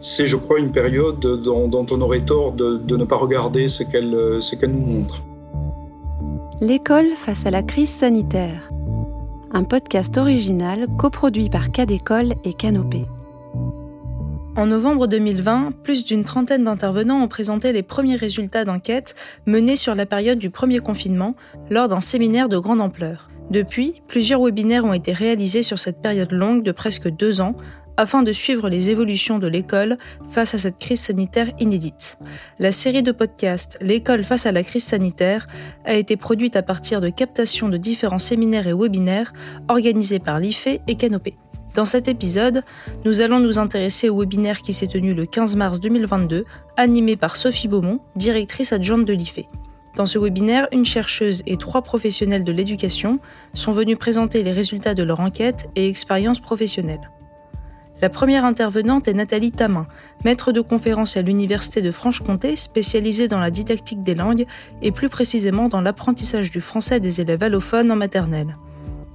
c'est, je crois, une période dont, on aurait tort de, ne pas regarder ce qu'elle, ce qu'elle nous montre. L'école face à la crise sanitaire. Un podcast original coproduit par Cadécole et Canopée. En novembre 2020, plus d'une trentaine d'intervenants ont présenté les premiers résultats d'enquête menés sur la période du premier confinement lors d'un séminaire de grande ampleur. Depuis, plusieurs webinaires ont été réalisés sur cette période longue de presque deux ans afin de suivre les évolutions de l'école face à cette crise sanitaire inédite. La série de podcasts L'école face à la crise sanitaire a été produite à partir de captations de différents séminaires et webinaires organisés par l'IFE et Canopé. Dans cet épisode, nous allons nous intéresser au webinaire qui s'est tenu le 15 mars 2022, animé par Sophie Beaumont, directrice adjointe de l'IFE. Dans ce webinaire, une chercheuse et trois professionnels de l'éducation sont venus présenter les résultats de leur enquête et expérience professionnelle. La première intervenante est Nathalie Tamin, maître de conférence à l'Université de Franche-Comté, spécialisée dans la didactique des langues et plus précisément dans l'apprentissage du français des élèves allophones en maternelle.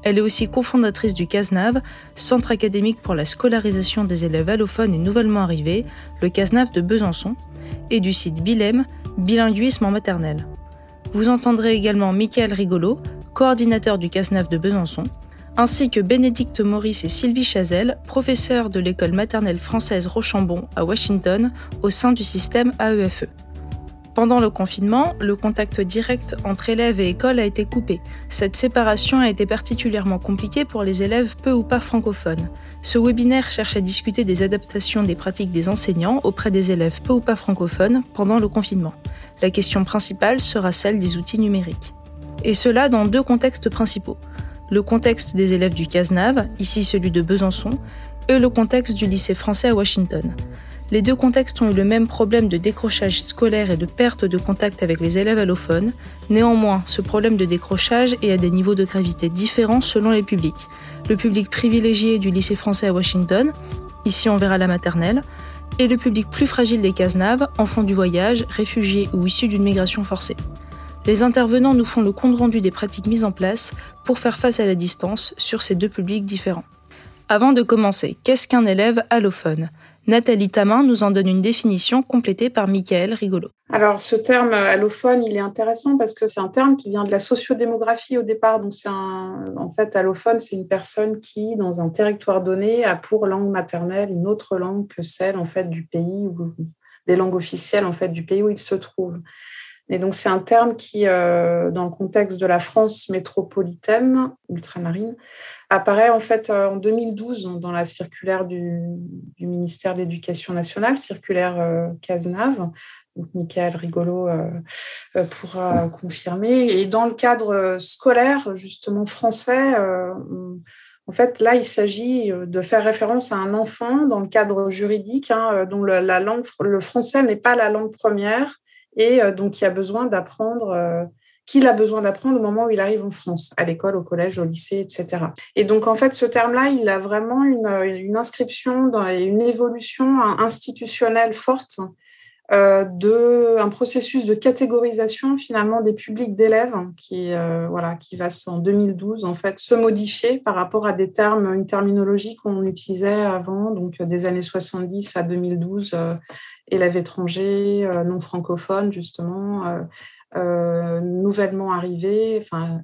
Elle est aussi cofondatrice du CASNAV, Centre académique pour la scolarisation des élèves allophones et nouvellement arrivés, le CASNAV de Besançon, et du site Bilem, Bilinguisme en maternelle. Vous entendrez également Michael Rigolo, coordinateur du CASNAV de Besançon, ainsi que Bénédicte Maurice et Sylvie Chazelle, professeurs de l'école maternelle française Rochambeau à Washington au sein du système AEFE. Pendant le confinement, le contact direct entre élèves et école a été coupé. Cette séparation a été particulièrement compliquée pour les élèves peu ou pas francophones. Ce webinaire cherche à discuter des adaptations des pratiques des enseignants auprès des élèves peu ou pas francophones pendant le confinement. La question principale sera celle des outils numériques. Et cela dans deux contextes principaux. Le contexte des élèves du CASNAV, ici celui de Besançon, et le contexte du lycée français à Washington. Les deux contextes ont eu le même problème de décrochage scolaire et de perte de contact avec les élèves allophones. Néanmoins, ce problème de décrochage est à des niveaux de gravité différents selon les publics. Le public privilégié du lycée français à Washington, ici on verra la maternelle, et le public plus fragile des Cazenave, enfants du voyage, réfugiés ou issus d'une migration forcée. Les intervenants nous font le compte rendu des pratiques mises en place pour faire face à la distance sur ces deux publics différents. Avant de commencer, qu'est-ce qu'un élève allophone? Nathalie Tamin nous en donne une définition complétée par Michael Rigolo. Alors, ce terme allophone, il est intéressant parce que c'est un terme qui vient de la sociodémographie au départ. Donc, c'est en fait, allophone, c'est une personne qui, dans un territoire donné, a pour langue maternelle une autre langue que celle, en fait, du pays ou des langues officielles, en fait, du pays où il se trouve. Donc, c'est un terme qui, euh, dans le contexte de la France métropolitaine, ultramarine, apparaît en fait euh, en 2012 dans la circulaire du, ministère de l'Éducation nationale, circulaire euh, Cazenave. Donc, Michael Rigolo pourra confirmer. Et dans le cadre scolaire, justement français, en fait, là, il s'agit de faire référence à un enfant dans le cadre juridique hein, dont la langue, le français n'est pas la langue première et euh, donc il a besoin d'apprendre euh, qu'il a besoin d'apprendre au moment où il arrive en France, à l'école, au collège, au lycée, etc. Et donc, en fait, ce terme-là, il a vraiment une, une inscription dans une évolution institutionnelle forte euh, un processus de catégorisation finalement des publics d'élèves qui euh, voilà qui va en 2012 en fait se modifier par rapport à des termes une terminologie qu'on utilisait avant donc des années 70 à 2012 élèves étrangers, euh, non francophones, justement, euh, euh, nouvellement arrivés, enfin,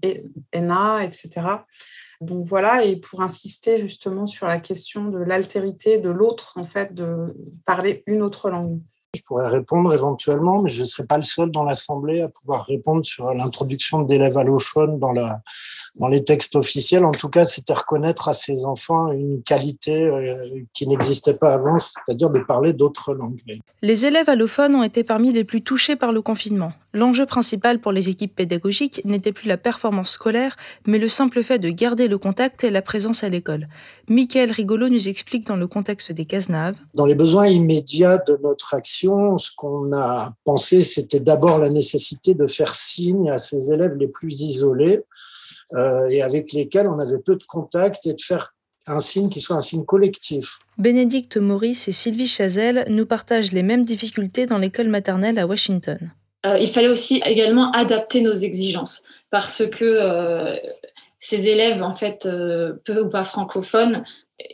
ENA, etc. Donc voilà, et pour insister justement sur la question de l'altérité de l'autre, en fait, de parler une autre langue. Je pourrais répondre éventuellement, mais je ne serai pas le seul dans l'Assemblée à pouvoir répondre sur l'introduction d'élèves allophones dans, la, dans les textes officiels. En tout cas, c'était reconnaître à ces enfants une qualité euh, qui n'existait pas avant, c'est-à-dire de parler d'autres langues. Les élèves allophones ont été parmi les plus touchés par le confinement. L'enjeu principal pour les équipes pédagogiques n'était plus la performance scolaire, mais le simple fait de garder le contact et la présence à l'école. Michael Rigolo nous explique dans le contexte des Cazenave. Dans les besoins immédiats de notre action, ce qu'on a pensé, c'était d'abord la nécessité de faire signe à ces élèves les plus isolés euh, et avec lesquels on avait peu de contact et de faire un signe qui soit un signe collectif. Bénédicte Maurice et Sylvie Chazelle nous partagent les mêmes difficultés dans l'école maternelle à Washington. Euh, il fallait aussi également adapter nos exigences parce que euh, ces élèves, en fait, euh, peu ou pas francophones,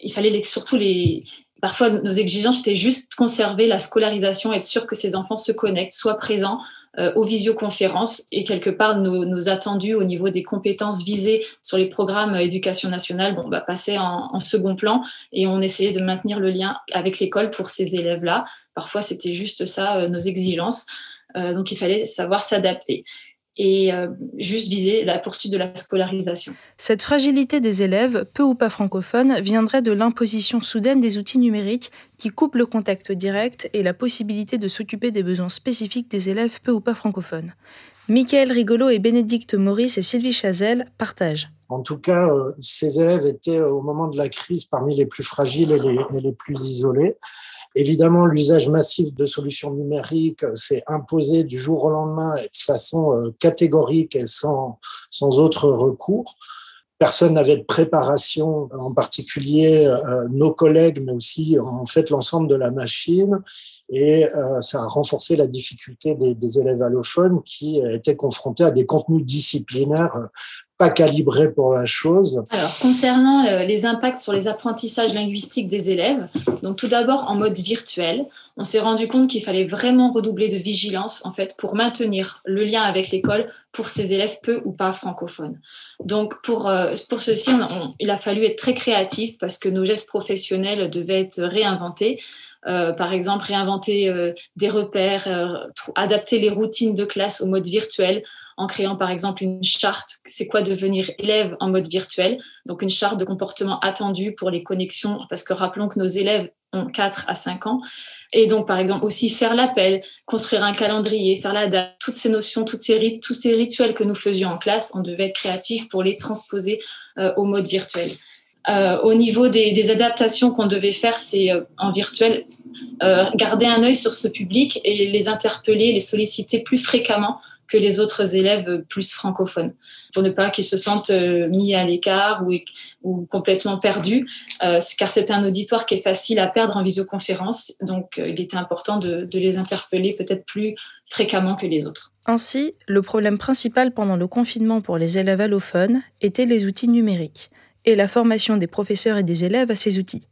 il fallait surtout les, Parfois, nos exigences étaient juste conserver la scolarisation, être sûr que ces enfants se connectent, soient présents aux visioconférences et quelque part nos, attendus au niveau des compétences visées sur les programmes éducation nationale bon, bah, passaient en, second plan et on essayait de maintenir le lien avec l'école pour ces élèves-là. Parfois, c'était juste ça, nos exigences. Euh, donc, il fallait savoir s'adapter et euh, juste viser la poursuite de la scolarisation. Cette fragilité des élèves, peu ou pas francophones, viendrait de l'imposition soudaine des outils numériques qui coupent le contact direct et la possibilité de s'occuper des besoins spécifiques des élèves peu ou pas francophones. Michael Rigolo et Bénédicte Maurice et Sylvie Chazelle partagent. En tout cas, euh, ces élèves étaient au moment de la crise parmi les plus fragiles et les, et les plus isolés. Évidemment, l'usage massif de solutions numériques s'est imposé du jour au lendemain de façon euh, catégorique et sans, sans autre recours. Personne n'avait de préparation, en particulier euh, nos collègues, mais aussi en fait l'ensemble de la machine. Et euh, ça a renforcé la difficulté des, élèves allophones qui étaient confrontés à des contenus disciplinaires pas calibré pour la chose. Alors, concernant euh, les impacts sur les apprentissages linguistiques des élèves, donc tout d'abord en mode virtuel, on s'est rendu compte qu'il fallait vraiment redoubler de vigilance en fait pour maintenir le lien avec l'école pour ces élèves peu ou pas francophones. Donc pour euh, pour ceci, il a fallu être très créatif parce que nos gestes professionnels devaient être réinventés. Euh, par exemple, réinventer des repères, adapter les routines de classe au mode virtuel en créant par exemple une charte, c'est quoi devenir élève en mode virtuel, donc une charte de comportement attendu pour les connexions, parce que rappelons que nos élèves ont 4 à 5 ans, et donc par exemple aussi faire l'appel, construire un calendrier, faire la date, toutes ces notions, toutes ces tous ces rituels que nous faisions en classe, on devait être créatif pour les transposer au mode virtuel. Euh, au niveau des, adaptations qu'on devait faire, c'est euh, en virtuel, euh, garder un œil sur ce public et les interpeller, les solliciter plus fréquemment que les autres élèves plus francophones, pour ne pas qu'ils se sentent euh, mis à l'écart ou, complètement perdus, euh, car c'est un auditoire qui est facile à perdre en visioconférence, donc il était important de, de les interpeller peut-être plus fréquemment que les autres. Ainsi, le problème principal pendant le confinement pour les élèves allophones était les outils numériques et la formation des professeurs et des élèves à ces outils.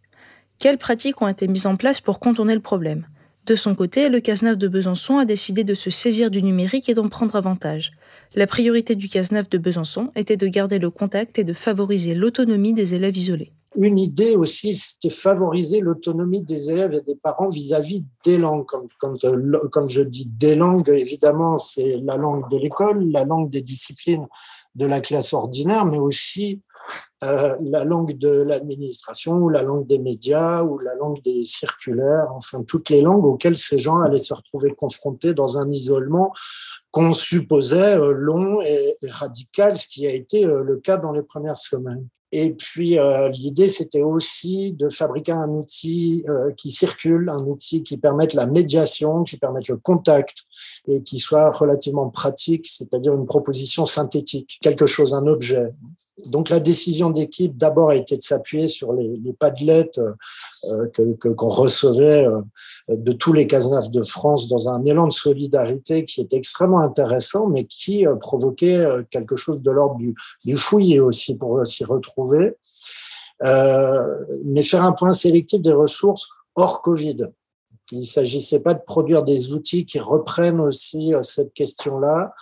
Quelles pratiques ont été mises en place pour contourner le problème? De son côté, le CASNAF de Besançon a décidé de se saisir du numérique et d'en prendre avantage. La priorité du CASNAF de Besançon était de garder le contact et de favoriser l'autonomie des élèves isolés. Une idée aussi, c'était favoriser l'autonomie des élèves et des parents vis-à-vis des langues. Quand, quand je dis des langues, évidemment, c'est la langue de l'école, la langue des disciplines de la classe ordinaire, mais aussi euh, la langue de l'administration ou la langue des médias ou la langue des circulaires, enfin toutes les langues auxquelles ces gens allaient se retrouver confrontés dans un isolement qu'on supposait euh, long et, radical, ce qui a été euh, le cas dans les premières semaines. Et puis l'idée, c'était aussi de fabriquer un outil qui circule, un outil qui permette la médiation, qui permette le contact et qui soit relativement pratique, c'est-à-dire une proposition synthétique, quelque chose, un objet. Donc la décision d'équipe d'abord a été de s'appuyer sur les, les padlets euh, que qu'on recevait euh, de tous les casenafs de France dans un élan de solidarité qui est extrêmement intéressant, mais qui euh, provoquait euh, quelque chose de l'ordre du, du fouillis aussi pour s'y retrouver. Euh, mais faire un point sélectif des ressources hors Covid. Il ne s'agissait pas de produire des outils qui reprennent aussi euh, cette question-là.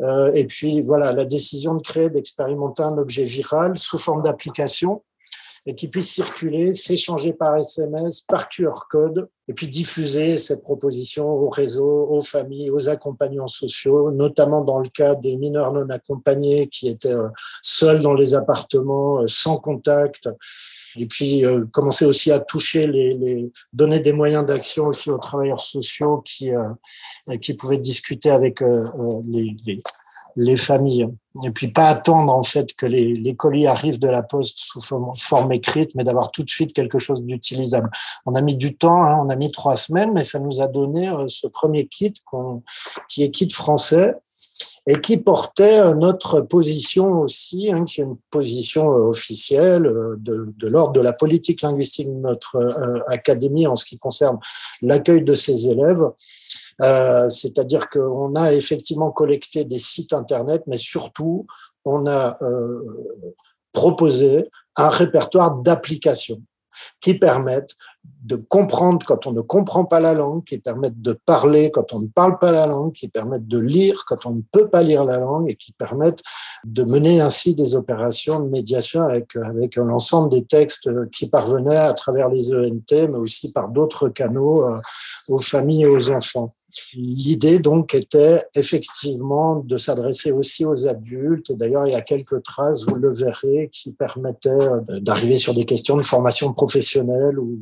Euh, et puis, voilà, la décision de créer, d'expérimenter un objet viral sous forme d'application et qui puisse circuler, s'échanger par SMS, par QR code, et puis diffuser cette proposition aux réseaux, aux familles, aux accompagnants sociaux, notamment dans le cas des mineurs non accompagnés qui étaient euh, seuls dans les appartements, sans contact, et puis euh, commencer aussi à toucher les, les donner des moyens d'action aussi aux travailleurs sociaux qui euh, qui pouvaient discuter avec euh, euh, les, les, les familles et puis pas attendre en fait que les, les colis arrivent de la poste sous forme, forme écrite, mais d'avoir tout de suite quelque chose d'utilisable. On a mis du temps, hein, on a mis trois semaines, mais ça nous a donné euh, ce premier kit qui est kit français et qui portait notre position aussi, hein, qui est une position euh, officielle euh, de, l'ordre de la politique linguistique de notre euh, académie en ce qui concerne l'accueil de ses élèves. C'est-à-dire qu'on a effectivement collecté des sites Internet, mais surtout, on a proposé un répertoire d'applications qui permettent de comprendre quand on ne comprend pas la langue, qui permettent de parler quand on ne parle pas la langue, qui permettent de lire quand on ne peut pas lire la langue et qui permettent de mener ainsi des opérations de médiation avec, avec l'ensemble des textes qui parvenaient à travers les ENT, mais aussi par d'autres canaux euh, aux familles et aux enfants. L'idée donc était effectivement de s'adresser aussi aux adultes. D'ailleurs, il y a quelques traces, vous le verrez, qui permettaient euh, d'arriver sur des questions de formation professionnelle ou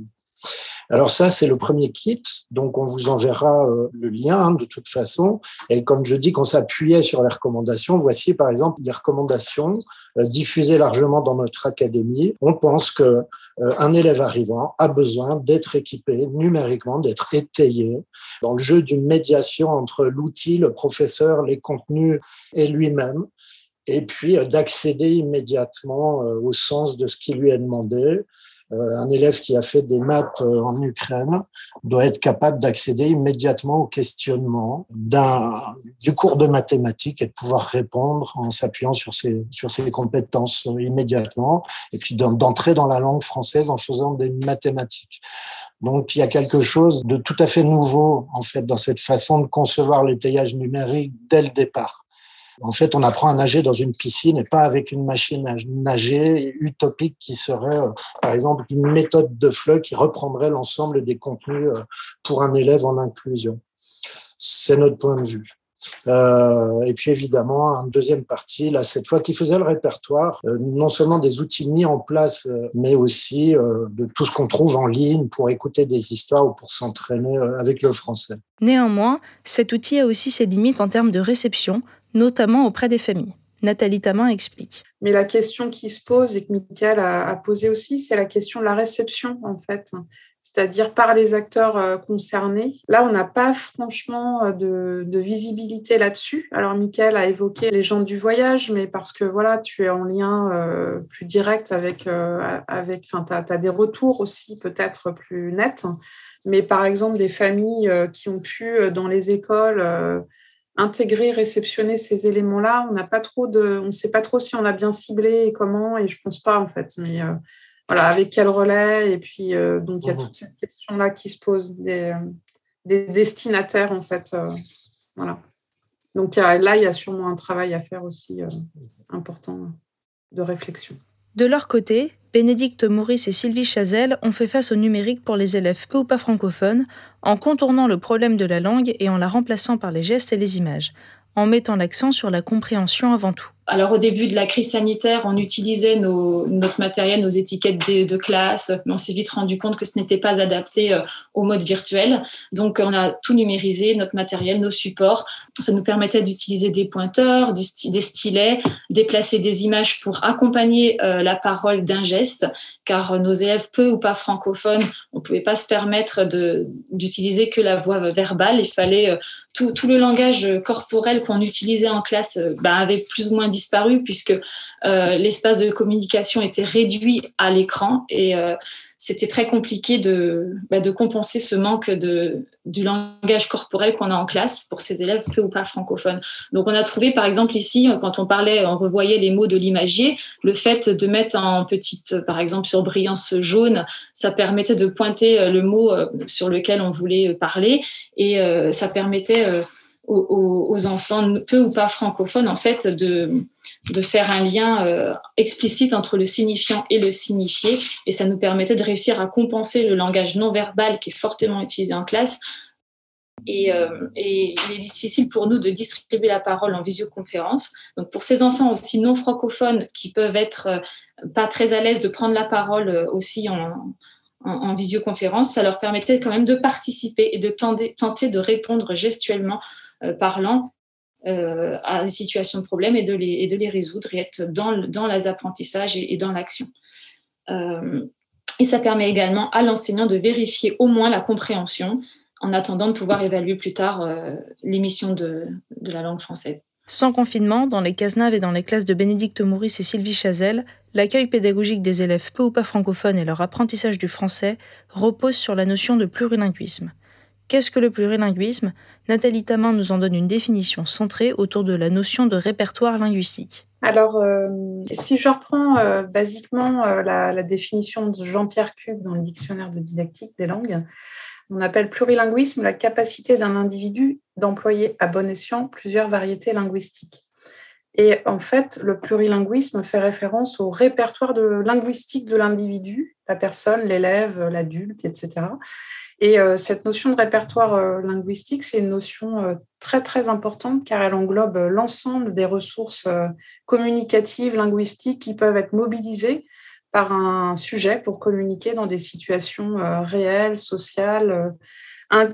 alors ça, c'est le premier kit, donc on vous enverra euh, le lien hein, de toute façon. Et comme je dis qu'on s'appuyait sur les recommandations, voici par exemple les recommandations euh, diffusées largement dans notre académie. On pense que euh, un élève arrivant a besoin d'être équipé numériquement, d'être étayé dans le jeu d'une médiation entre l'outil, le professeur, les contenus et lui-même et puis d'accéder immédiatement au sens de ce qui lui est demandé, un élève qui a fait des maths euh, en Ukraine doit être capable d'accéder immédiatement au questionnement du cours de mathématiques et de pouvoir répondre en s'appuyant sur ses, sur ses compétences euh, immédiatement et puis d'entrer dans la langue française en faisant des mathématiques. Donc il y a quelque chose de tout à fait nouveau en fait dans cette façon de concevoir l'étayage numérique dès le départ. En fait, on apprend à nager dans une piscine et pas avec une machine à nager utopique qui serait, euh, par exemple, une méthode de FLE qui reprendrait l'ensemble des contenus euh, pour un élève en inclusion. C'est notre point de vue. Euh, et puis évidemment, une deuxième partie, là, cette fois, qui faisait le répertoire, non seulement des outils mis en place, mais aussi de tout ce qu'on trouve en ligne pour écouter des histoires ou pour s'entraîner avec le français. Néanmoins, cet outil a aussi ses limites en termes de réception, notamment auprès des familles. Nathalie Tamin explique. Mais la question qui se pose et que Michael a, posée aussi, c'est la question de la réception, en fait, c'est-à-dire par les acteurs euh, concernés. Là, on n'a pas franchement euh, de, visibilité là-dessus. Alors, Michael a évoqué les gens du voyage, mais parce que voilà, tu es en lien euh, plus direct avec, avec enfin, tu as, des retours aussi peut-être plus nets. Mais par exemple, des familles qui ont pu, dans les écoles, intégrer, réceptionner ces éléments-là. On n'a pas trop de, on ne sait pas trop si on a bien ciblé et comment, et je pense pas en fait. Mais euh, voilà, avec quel relais Et puis euh, donc il y a mhm. toute cette question-là qui se pose des, euh, des destinataires en fait. voilà. Donc là, il y a sûrement un travail à faire aussi important de réflexion. De leur côté, Bénédicte Maurice et Sylvie Chazelle ont fait face au numérique pour les élèves peu ou pas francophones en contournant le problème de la langue et en la remplaçant par les gestes et les images, en mettant l'accent sur la compréhension avant tout. Alors au début de la crise sanitaire, on utilisait notre matériel, nos étiquettes de, classe, mais on s'est vite rendu compte que ce n'était pas adapté euh, au mode virtuel. Donc on a tout numérisé, notre matériel, nos supports. Ça nous permettait d'utiliser des pointeurs, des stylets, déplacer des images pour accompagner euh, la parole d'un geste, car nos élèves peu ou pas francophones, on ne pouvait pas se permettre d'utiliser que la voix verbale. Il fallait euh, tout, le langage corporel qu'on utilisait en classe bah, avait plus ou moins disparu puisque euh, l'espace de communication était réduit à l'écran et euh, c'était très compliqué de, bah, de compenser ce manque de, du langage corporel qu'on a en classe pour ces élèves peu ou pas francophones. Donc on a trouvé par exemple ici, quand on parlait, on revoyait les mots de l'imagier, le fait de mettre en petite, par exemple sur brillance jaune, ça permettait de pointer euh, le mot sur lequel on voulait parler et ça permettait aux, enfants peu ou pas francophones en fait de, de faire un lien euh, explicite entre le signifiant et le signifié et ça nous permettait de réussir à compenser le langage non verbal qui est fortement utilisé en classe et, euh, et, il est difficile pour nous de distribuer la parole en visioconférence. Donc pour ces enfants aussi non francophones qui peuvent être euh, pas très à l'aise de prendre la parole aussi en, en, visioconférence, ça leur permettait quand même de participer et de tenter, tenter de répondre gestuellement parlant euh, à des situations de problème et de les, et de les résoudre et être dans, dans les apprentissages et, dans l'action. Euh, et ça permet également à l'enseignant de vérifier au moins la compréhension en attendant de pouvoir évaluer plus tard l'émission de, de, la langue française. Sans confinement, dans les Cazenave et dans les classes de Bénédicte Maurice et Sylvie Chazelle, l'accueil pédagogique des élèves peu ou pas francophones et leur apprentissage du français repose sur la notion de plurilinguisme. Qu'est-ce que le plurilinguisme? Nathalie Tamin nous en donne une définition centrée autour de la notion de répertoire linguistique. Alors, euh, si je reprends euh, basiquement euh, la, définition de Jean-Pierre Cuc dans le dictionnaire de didactique des langues, on appelle plurilinguisme la capacité d'un individu d'employer à bon escient plusieurs variétés linguistiques. Et en fait, le plurilinguisme fait référence au répertoire de linguistique de l'individu, la personne, l'élève, l'adulte, etc. Et euh, cette notion de répertoire euh, linguistique, c'est une notion euh, très très importante car elle englobe l'ensemble des ressources communicatives, linguistiques qui peuvent être mobilisées par un sujet pour communiquer dans des situations réelles, sociales,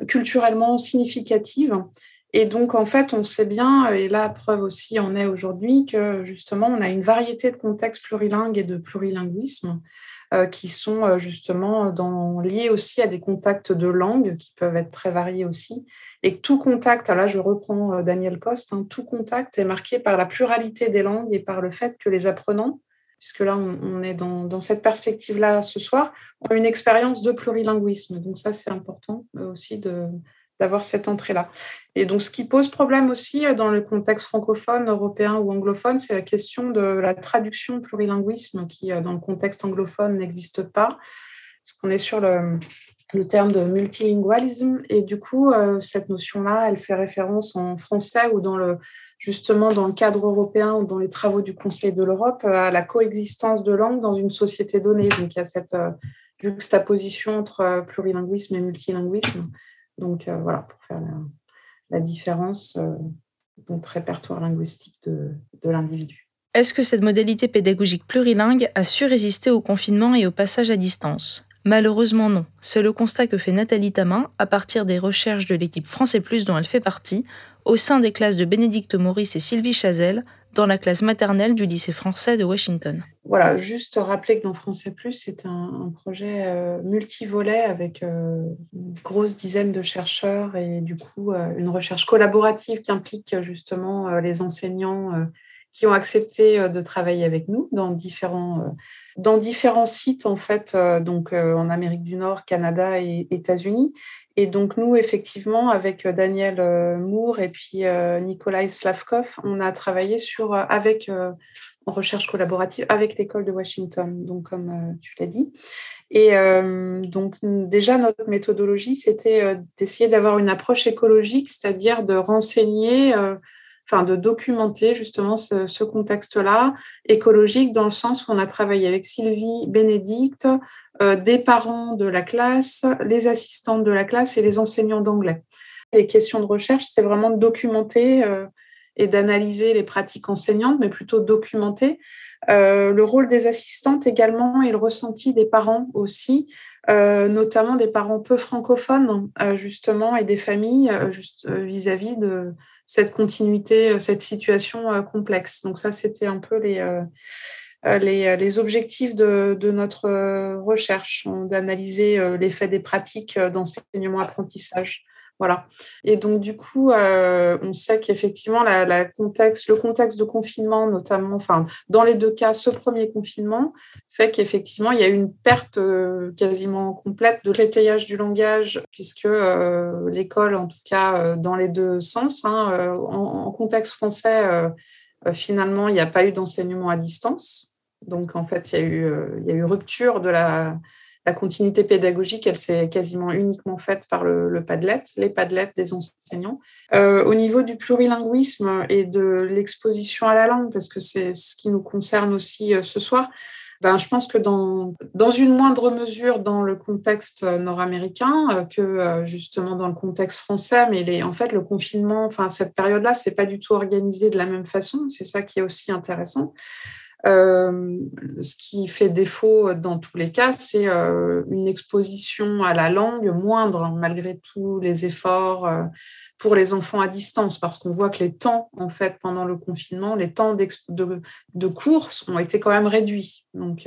culturellement significatives. Et donc, en fait, on sait bien, et la preuve aussi en est aujourd'hui, que justement, on a une variété de contextes plurilingues et de plurilinguisme qui sont euh, justement dans, liés aussi à des contacts de langue qui peuvent être très variés aussi. Et tout contact, là je reprends euh, Daniel Coste, hein, tout contact est marqué par la pluralité des langues et par le fait que les apprenants, puisque là on, est dans cette perspective-là ce soir, ont une expérience de plurilinguisme. Donc ça c'est important aussi de, d'avoir cette entrée-là. Et donc, ce qui pose problème aussi euh, dans le contexte francophone, européen ou anglophone, c'est la question de la traduction plurilinguisme qui, euh, dans le contexte anglophone, n'existe pas. Parce qu'on est sur le, le, terme de multilingualisme. Et du coup, euh, cette notion-là, elle fait référence en français ou dans le, justement dans le cadre européen ou dans les travaux du Conseil de l'Europe à la coexistence de langues dans une société donnée. Donc, il y a cette juxtaposition entre plurilinguisme et multilinguisme donc euh, voilà, pour faire la, différence euh, notre répertoire linguistique de, de l'individu. Est-ce que cette modalité pédagogique plurilingue a su résister au confinement et au passage à distance? Malheureusement non. C'est le constat que fait Nathalie Tamin à partir des recherches de l'équipe Français Plus dont elle fait partie, au sein des classes de Bénédicte Maurice et Sylvie Chazelle, dans la classe maternelle du lycée français de Washington. Voilà, juste rappeler que dans Français Plus, c'est un, projet euh, multivolet avec euh, une grosse dizaine de chercheurs et du coup euh, une recherche collaborative qui implique justement les enseignants qui ont accepté de travailler avec nous dans différents dans différents sites en fait, donc en Amérique du Nord, Canada et États-Unis. Et donc, nous, effectivement, avec euh, Daniel euh, Moore et puis euh, Nikolai Slavkov, on a travaillé sur, avec, en recherche collaborative avec l'école de Washington, donc comme tu l'as dit. Et donc, déjà, notre méthodologie, c'était d'essayer d'avoir une approche écologique, c'est-à-dire de renseigner, de documenter justement ce, contexte-là, écologique, dans le sens où on a travaillé avec Sylvie Bénédicte, euh, des parents de la classe, les assistantes de la classe et les enseignants d'anglais. Les questions de recherche, c'est vraiment de documenter euh, et d'analyser les pratiques enseignantes, mais plutôt documenter. Euh, le rôle des assistantes également et le ressenti des parents aussi, notamment des parents peu francophones, justement, et des familles vis-à-vis de cette continuité, cette situation complexe. Donc ça, c'était un peu les euh, objectifs de, de, notre euh, recherche, d'analyser euh, l'effet des pratiques d'enseignement-apprentissage. Voilà. Et donc, du coup, on sait qu'effectivement, le contexte de confinement, notamment, enfin, dans les deux cas, ce premier confinement fait qu'effectivement, il y a eu une perte quasiment complète de l'étayage du langage, puisque l'école, en tout cas, dans les deux sens, hein, en, contexte français, finalement, il n'y a pas eu d'enseignement à distance. Donc, en fait, euh, il y a eu rupture de la, la continuité pédagogique, elle s'est quasiment uniquement faite par le, Padlet, les Padlets des enseignants. Euh, au niveau du plurilinguisme et de l'exposition à la langue, parce que c'est ce qui nous concerne aussi euh, ce soir, ben, je pense que dans, dans une moindre mesure dans le contexte nord-américain que justement dans le contexte français, mais les, en fait le confinement, enfin cette période-là, c'est pas du tout organisé de la même façon. C'est ça qui est aussi intéressant. Euh, ce qui fait défaut dans tous les cas, c'est euh, une exposition à la langue moindre, hein, malgré tous les efforts euh, pour les enfants à distance, parce qu'on voit que les temps, en fait, pendant le confinement, les temps de, de, ont été quand même réduits. Donc,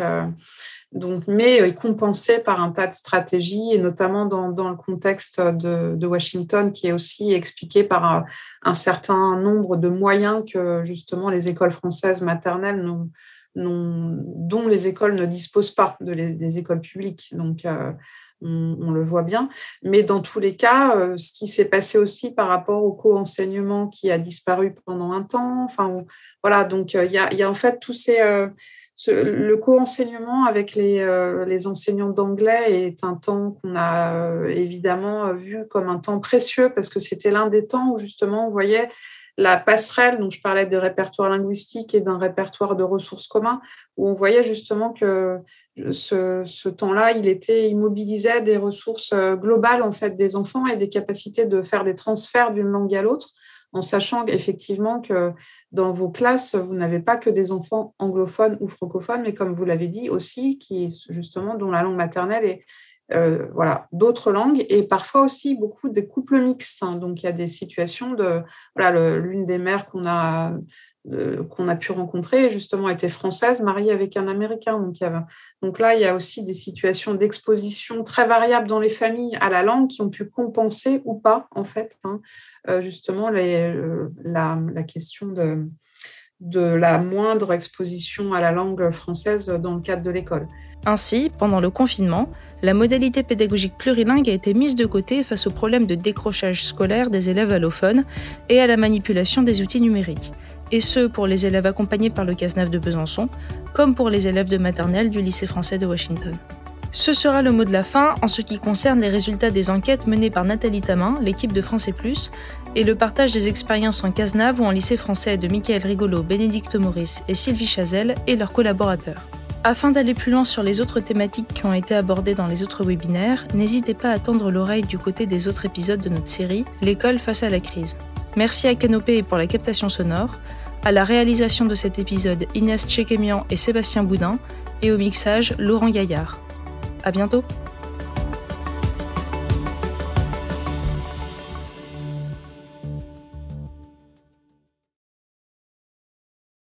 donc, mais compensés par un tas de stratégies, et notamment dans, dans le contexte de, de, Washington, qui est aussi expliqué par un certain nombre de moyens que justement les écoles françaises maternelles dont les écoles ne disposent pas, de les, des écoles publiques. Donc, euh, on, le voit bien. Mais dans tous les cas, ce qui s'est passé aussi par rapport au co-enseignement qui a disparu pendant un temps, enfin, voilà, donc il y, a, en fait tous ces le co-enseignement avec les, euh, les enseignants d'anglais est un temps qu'on a euh, évidemment vu comme un temps précieux parce que c'était l'un des temps où justement on voyait la passerelle, dont je parlais de répertoire linguistique et d'un répertoire de ressources communs, où on voyait justement que ce, temps-là, il était immobilisait des ressources euh, globales en fait des enfants et des capacités de faire des transferts d'une langue à l'autre en sachant effectivement que dans vos classes, vous n'avez pas que des enfants anglophones ou francophones, mais comme vous l'avez dit aussi, qui justement dont la langue maternelle est euh, voilà d'autres langues et parfois aussi beaucoup de couples mixtes. Hein. Donc il y a des situations de l'une des mères qu'on a euh, qu'on a pu rencontrer, justement, était française, mariée avec un Américain. Donc, il là, il y a aussi des situations d'exposition très variables dans les familles à la langue qui ont pu compenser ou pas, en fait, hein, euh, justement, la, question de la moindre exposition à la langue française dans le cadre de l'école. Ainsi, pendant le confinement, la modalité pédagogique plurilingue a été mise de côté face au problème de décrochage scolaire des élèves allophones et à la manipulation des outils numériques et ce pour les élèves accompagnés par le CASNAF de Besançon, comme pour les élèves de maternelle du lycée français de Washington. Ce sera le mot de la fin en ce qui concerne les résultats des enquêtes menées par Nathalie Tamin, l'équipe de Français Plus, et le partage des expériences en CASNAV ou en lycée français de Michael Rigolo, Bénédicte Maurice et Sylvie Chazelle et leurs collaborateurs. Afin d'aller plus loin sur les autres thématiques qui ont été abordées dans les autres webinaires, n'hésitez pas à tendre l'oreille du côté des autres épisodes de notre série L'école face à la crise. Merci à Canopé pour la captation sonore, à la réalisation de cet épisode, Inès Tchekemian et Sébastien Boudin, et au mixage, Laurent Gaillard. À bientôt!